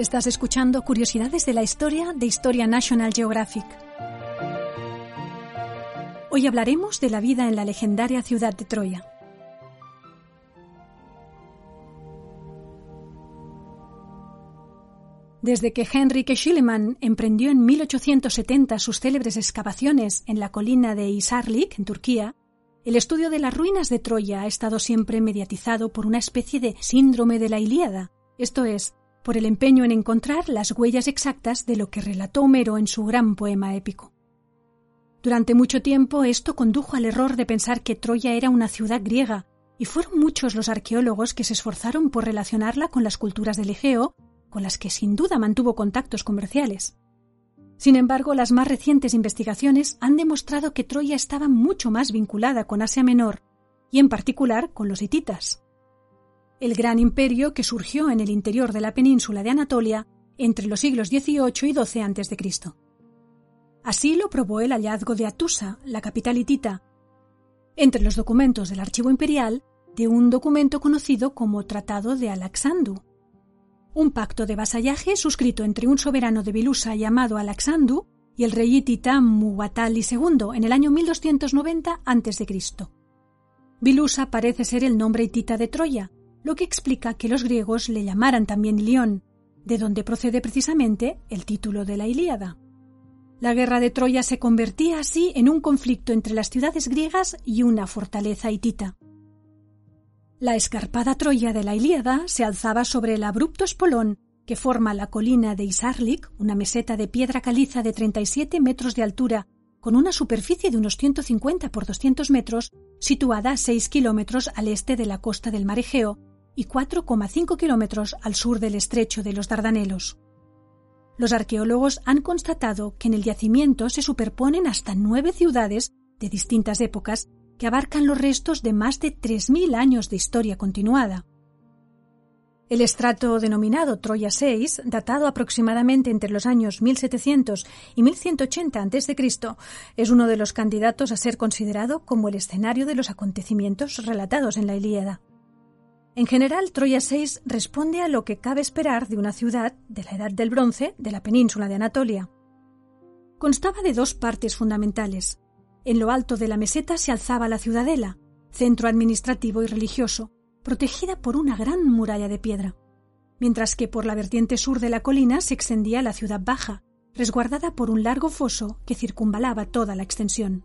Estás escuchando Curiosidades de la Historia de Historia National Geographic. Hoy hablaremos de la vida en la legendaria ciudad de Troya. Desde que Henrik Schliemann emprendió en 1870 sus célebres excavaciones en la colina de Isarlik, en Turquía, el estudio de las ruinas de Troya ha estado siempre mediatizado por una especie de síndrome de la Ilíada, esto es, por el empeño en encontrar las huellas exactas de lo que relató Homero en su gran poema épico. Durante mucho tiempo esto condujo al error de pensar que Troya era una ciudad griega, y fueron muchos los arqueólogos que se esforzaron por relacionarla con las culturas del Egeo, con las que sin duda mantuvo contactos comerciales. Sin embargo, las más recientes investigaciones han demostrado que Troya estaba mucho más vinculada con Asia Menor, y en particular con los hititas el gran imperio que surgió en el interior de la península de Anatolia entre los siglos XVIII y XII a.C. Así lo probó el hallazgo de Atusa, la capital hitita, entre los documentos del archivo imperial de un documento conocido como Tratado de Alaxandu, un pacto de vasallaje suscrito entre un soberano de Bilusa llamado Alaxandu y el rey hitita Muwatalli II en el año 1290 a.C. Bilusa parece ser el nombre hitita de Troya, lo que explica que los griegos le llamaran también Ilión, de donde procede precisamente el título de la Ilíada. La guerra de Troya se convertía así en un conflicto entre las ciudades griegas y una fortaleza hitita. La escarpada Troya de la Ilíada se alzaba sobre el abrupto espolón que forma la colina de Isarlik, una meseta de piedra caliza de 37 metros de altura, con una superficie de unos 150 por 200 metros, situada a 6 kilómetros al este de la costa del mar Egeo, y 4,5 kilómetros al sur del estrecho de los Dardanelos. Los arqueólogos han constatado que en el yacimiento se superponen hasta nueve ciudades de distintas épocas que abarcan los restos de más de 3.000 años de historia continuada. El estrato denominado Troya VI, datado aproximadamente entre los años 1700 y 1180 a.C., es uno de los candidatos a ser considerado como el escenario de los acontecimientos relatados en la Ilíada. En general, Troya VI responde a lo que cabe esperar de una ciudad de la Edad del Bronce de la península de Anatolia. Constaba de dos partes fundamentales. En lo alto de la meseta se alzaba la ciudadela, centro administrativo y religioso, protegida por una gran muralla de piedra, mientras que por la vertiente sur de la colina se extendía la ciudad baja, resguardada por un largo foso que circunvalaba toda la extensión.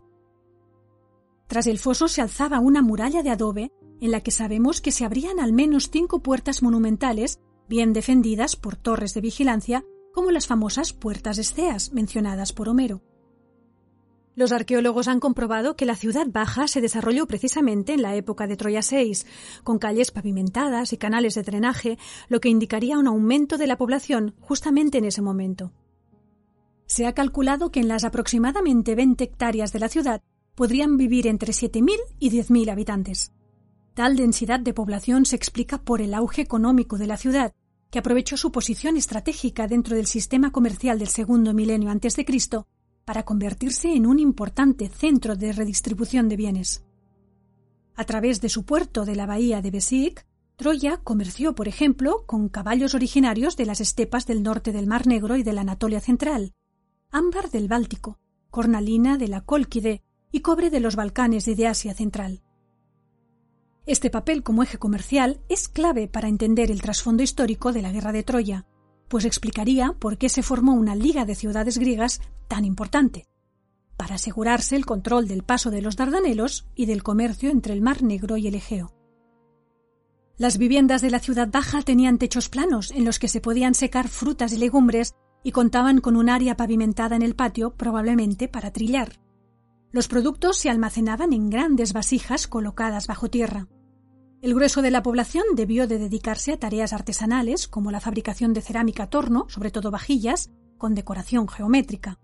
Tras el foso se alzaba una muralla de adobe en la que sabemos que se abrían al menos cinco puertas monumentales, bien defendidas por torres de vigilancia, como las famosas puertas esceas mencionadas por Homero. Los arqueólogos han comprobado que la ciudad baja se desarrolló precisamente en la época de Troya VI, con calles pavimentadas y canales de drenaje, lo que indicaría un aumento de la población justamente en ese momento. Se ha calculado que en las aproximadamente 20 hectáreas de la ciudad podrían vivir entre 7.000 y 10.000 habitantes. Tal densidad de población se explica por el auge económico de la ciudad, que aprovechó su posición estratégica dentro del sistema comercial del segundo milenio antes de Cristo para convertirse en un importante centro de redistribución de bienes. A través de su puerto de la bahía de Besik, Troya comerció, por ejemplo, con caballos originarios de las estepas del norte del Mar Negro y de la Anatolia central, ámbar del Báltico, cornalina de la Cólquide y cobre de los Balcanes y de Asia central. Este papel como eje comercial es clave para entender el trasfondo histórico de la guerra de Troya, pues explicaría por qué se formó una liga de ciudades griegas tan importante, para asegurarse el control del paso de los Dardanelos y del comercio entre el Mar Negro y el Egeo. Las viviendas de la ciudad baja tenían techos planos en los que se podían secar frutas y legumbres y contaban con un área pavimentada en el patio probablemente para trillar. Los productos se almacenaban en grandes vasijas colocadas bajo tierra. El grueso de la población debió de dedicarse a tareas artesanales como la fabricación de cerámica torno, sobre todo vajillas, con decoración geométrica.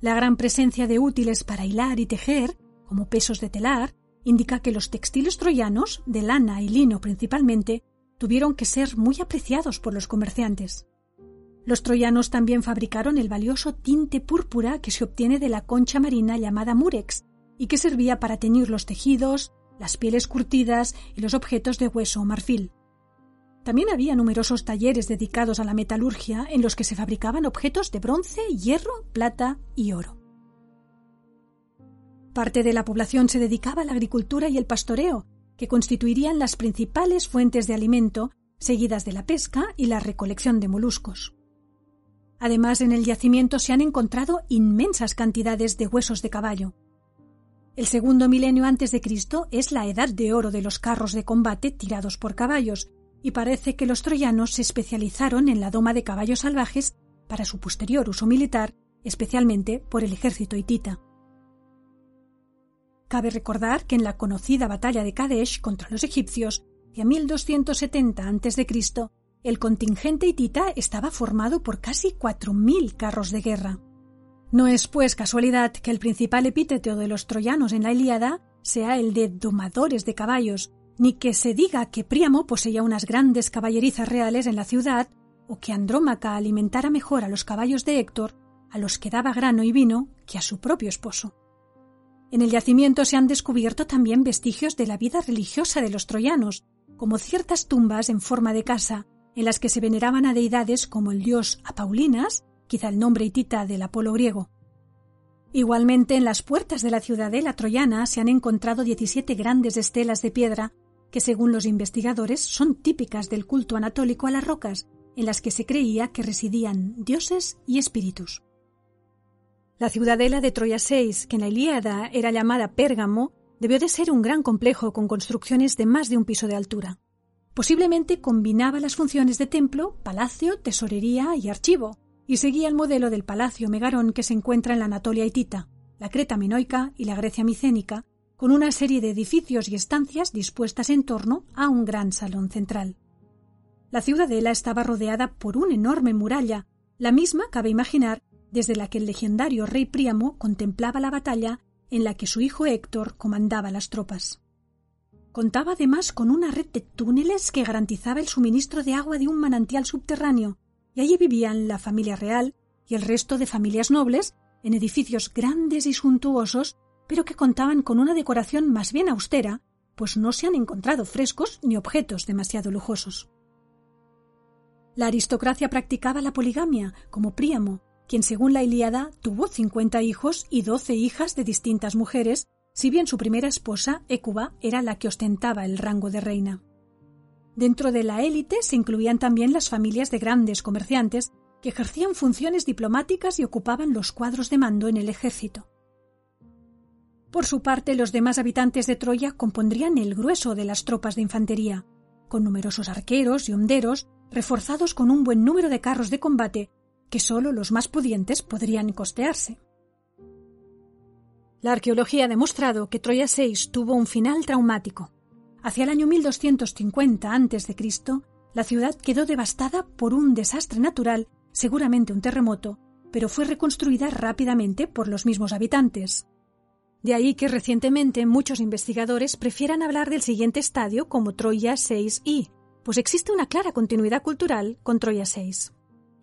La gran presencia de útiles para hilar y tejer, como pesos de telar, indica que los textiles troyanos, de lana y lino principalmente, tuvieron que ser muy apreciados por los comerciantes. Los troyanos también fabricaron el valioso tinte púrpura que se obtiene de la concha marina llamada murex y que servía para teñir los tejidos, las pieles curtidas y los objetos de hueso o marfil. También había numerosos talleres dedicados a la metalurgia en los que se fabricaban objetos de bronce, hierro, plata y oro. Parte de la población se dedicaba a la agricultura y el pastoreo, que constituirían las principales fuentes de alimento, seguidas de la pesca y la recolección de moluscos. Además, en el yacimiento se han encontrado inmensas cantidades de huesos de caballo. El segundo milenio antes de Cristo es la edad de oro de los carros de combate tirados por caballos, y parece que los troyanos se especializaron en la doma de caballos salvajes para su posterior uso militar, especialmente por el ejército hitita. Cabe recordar que en la conocida batalla de Kadesh contra los egipcios, de 1270 a.C., el contingente hitita estaba formado por casi 4.000 carros de guerra. No es, pues, casualidad que el principal epíteto de los troyanos en la Ilíada sea el de domadores de caballos, ni que se diga que Príamo poseía unas grandes caballerizas reales en la ciudad, o que Andrómaca alimentara mejor a los caballos de Héctor, a los que daba grano y vino, que a su propio esposo. En el yacimiento se han descubierto también vestigios de la vida religiosa de los troyanos, como ciertas tumbas en forma de casa, en las que se veneraban a deidades como el dios Apaulinas, quizá el nombre hitita del Apolo griego. Igualmente, en las puertas de la ciudadela troyana se han encontrado 17 grandes estelas de piedra que, según los investigadores, son típicas del culto anatólico a las rocas, en las que se creía que residían dioses y espíritus. La ciudadela de Troya 6, que en la Ilíada era llamada Pérgamo, debió de ser un gran complejo con construcciones de más de un piso de altura. Posiblemente combinaba las funciones de templo, palacio, tesorería y archivo, y seguía el modelo del palacio Megarón que se encuentra en la Anatolia hitita, la Creta minoica y la Grecia micénica, con una serie de edificios y estancias dispuestas en torno a un gran salón central. La ciudadela estaba rodeada por una enorme muralla, la misma, cabe imaginar, desde la que el legendario rey Príamo contemplaba la batalla en la que su hijo Héctor comandaba las tropas. Contaba además con una red de túneles que garantizaba el suministro de agua de un manantial subterráneo, y allí vivían la familia real y el resto de familias nobles en edificios grandes y suntuosos, pero que contaban con una decoración más bien austera, pues no se han encontrado frescos ni objetos demasiado lujosos. La aristocracia practicaba la poligamia, como Príamo, quien según la Ilíada tuvo cincuenta hijos y doce hijas de distintas mujeres, si bien su primera esposa, Écuba, era la que ostentaba el rango de reina. Dentro de la élite se incluían también las familias de grandes comerciantes que ejercían funciones diplomáticas y ocupaban los cuadros de mando en el ejército. Por su parte, los demás habitantes de Troya compondrían el grueso de las tropas de infantería, con numerosos arqueros y honderos, reforzados con un buen número de carros de combate que sólo los más pudientes podrían costearse. La arqueología ha demostrado que Troya 6 tuvo un final traumático. Hacia el año 1250 a.C., la ciudad quedó devastada por un desastre natural, seguramente un terremoto, pero fue reconstruida rápidamente por los mismos habitantes. De ahí que recientemente muchos investigadores prefieran hablar del siguiente estadio como Troya 6i, pues existe una clara continuidad cultural con Troya 6.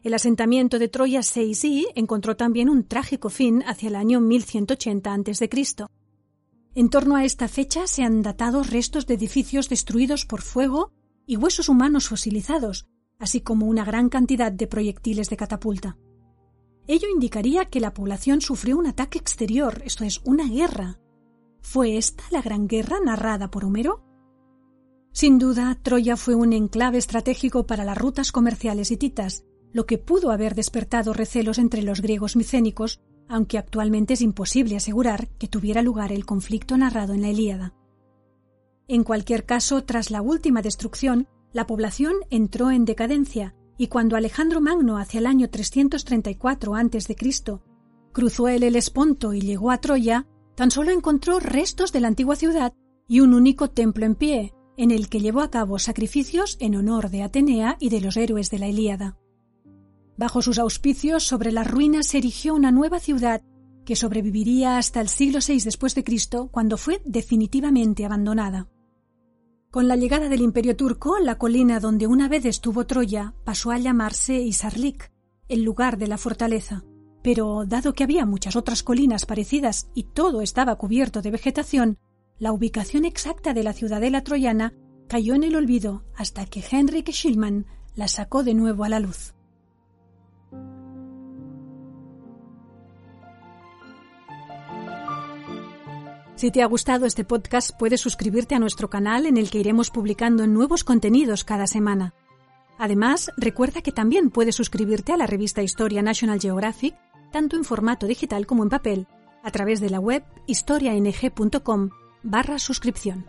El asentamiento de Troya 6i encontró también un trágico fin hacia el año 1180 a.C. En torno a esta fecha se han datado restos de edificios destruidos por fuego y huesos humanos fosilizados, así como una gran cantidad de proyectiles de catapulta. Ello indicaría que la población sufrió un ataque exterior, esto es, una guerra. ¿Fue esta la gran guerra narrada por Homero? Sin duda, Troya fue un enclave estratégico para las rutas comerciales hititas, lo que pudo haber despertado recelos entre los griegos micénicos, aunque actualmente es imposible asegurar que tuviera lugar el conflicto narrado en la Ilíada. En cualquier caso, tras la última destrucción, la población entró en decadencia y cuando Alejandro Magno hacia el año 334 a.C. cruzó el Helesponto y llegó a Troya, tan solo encontró restos de la antigua ciudad y un único templo en pie, en el que llevó a cabo sacrificios en honor de Atenea y de los héroes de la Ilíada. Bajo sus auspicios, sobre las ruinas se erigió una nueva ciudad que sobreviviría hasta el siglo VI después de Cristo, cuando fue definitivamente abandonada. Con la llegada del Imperio turco, la colina donde una vez estuvo Troya pasó a llamarse Isarlik, el lugar de la fortaleza. Pero dado que había muchas otras colinas parecidas y todo estaba cubierto de vegetación, la ubicación exacta de la ciudadela troyana cayó en el olvido hasta que Henrik Schillmann la sacó de nuevo a la luz. Si te ha gustado este podcast, puedes suscribirte a nuestro canal en el que iremos publicando nuevos contenidos cada semana. Además, recuerda que también puedes suscribirte a la revista Historia National Geographic, tanto en formato digital como en papel, a través de la web historiang.com barra suscripción.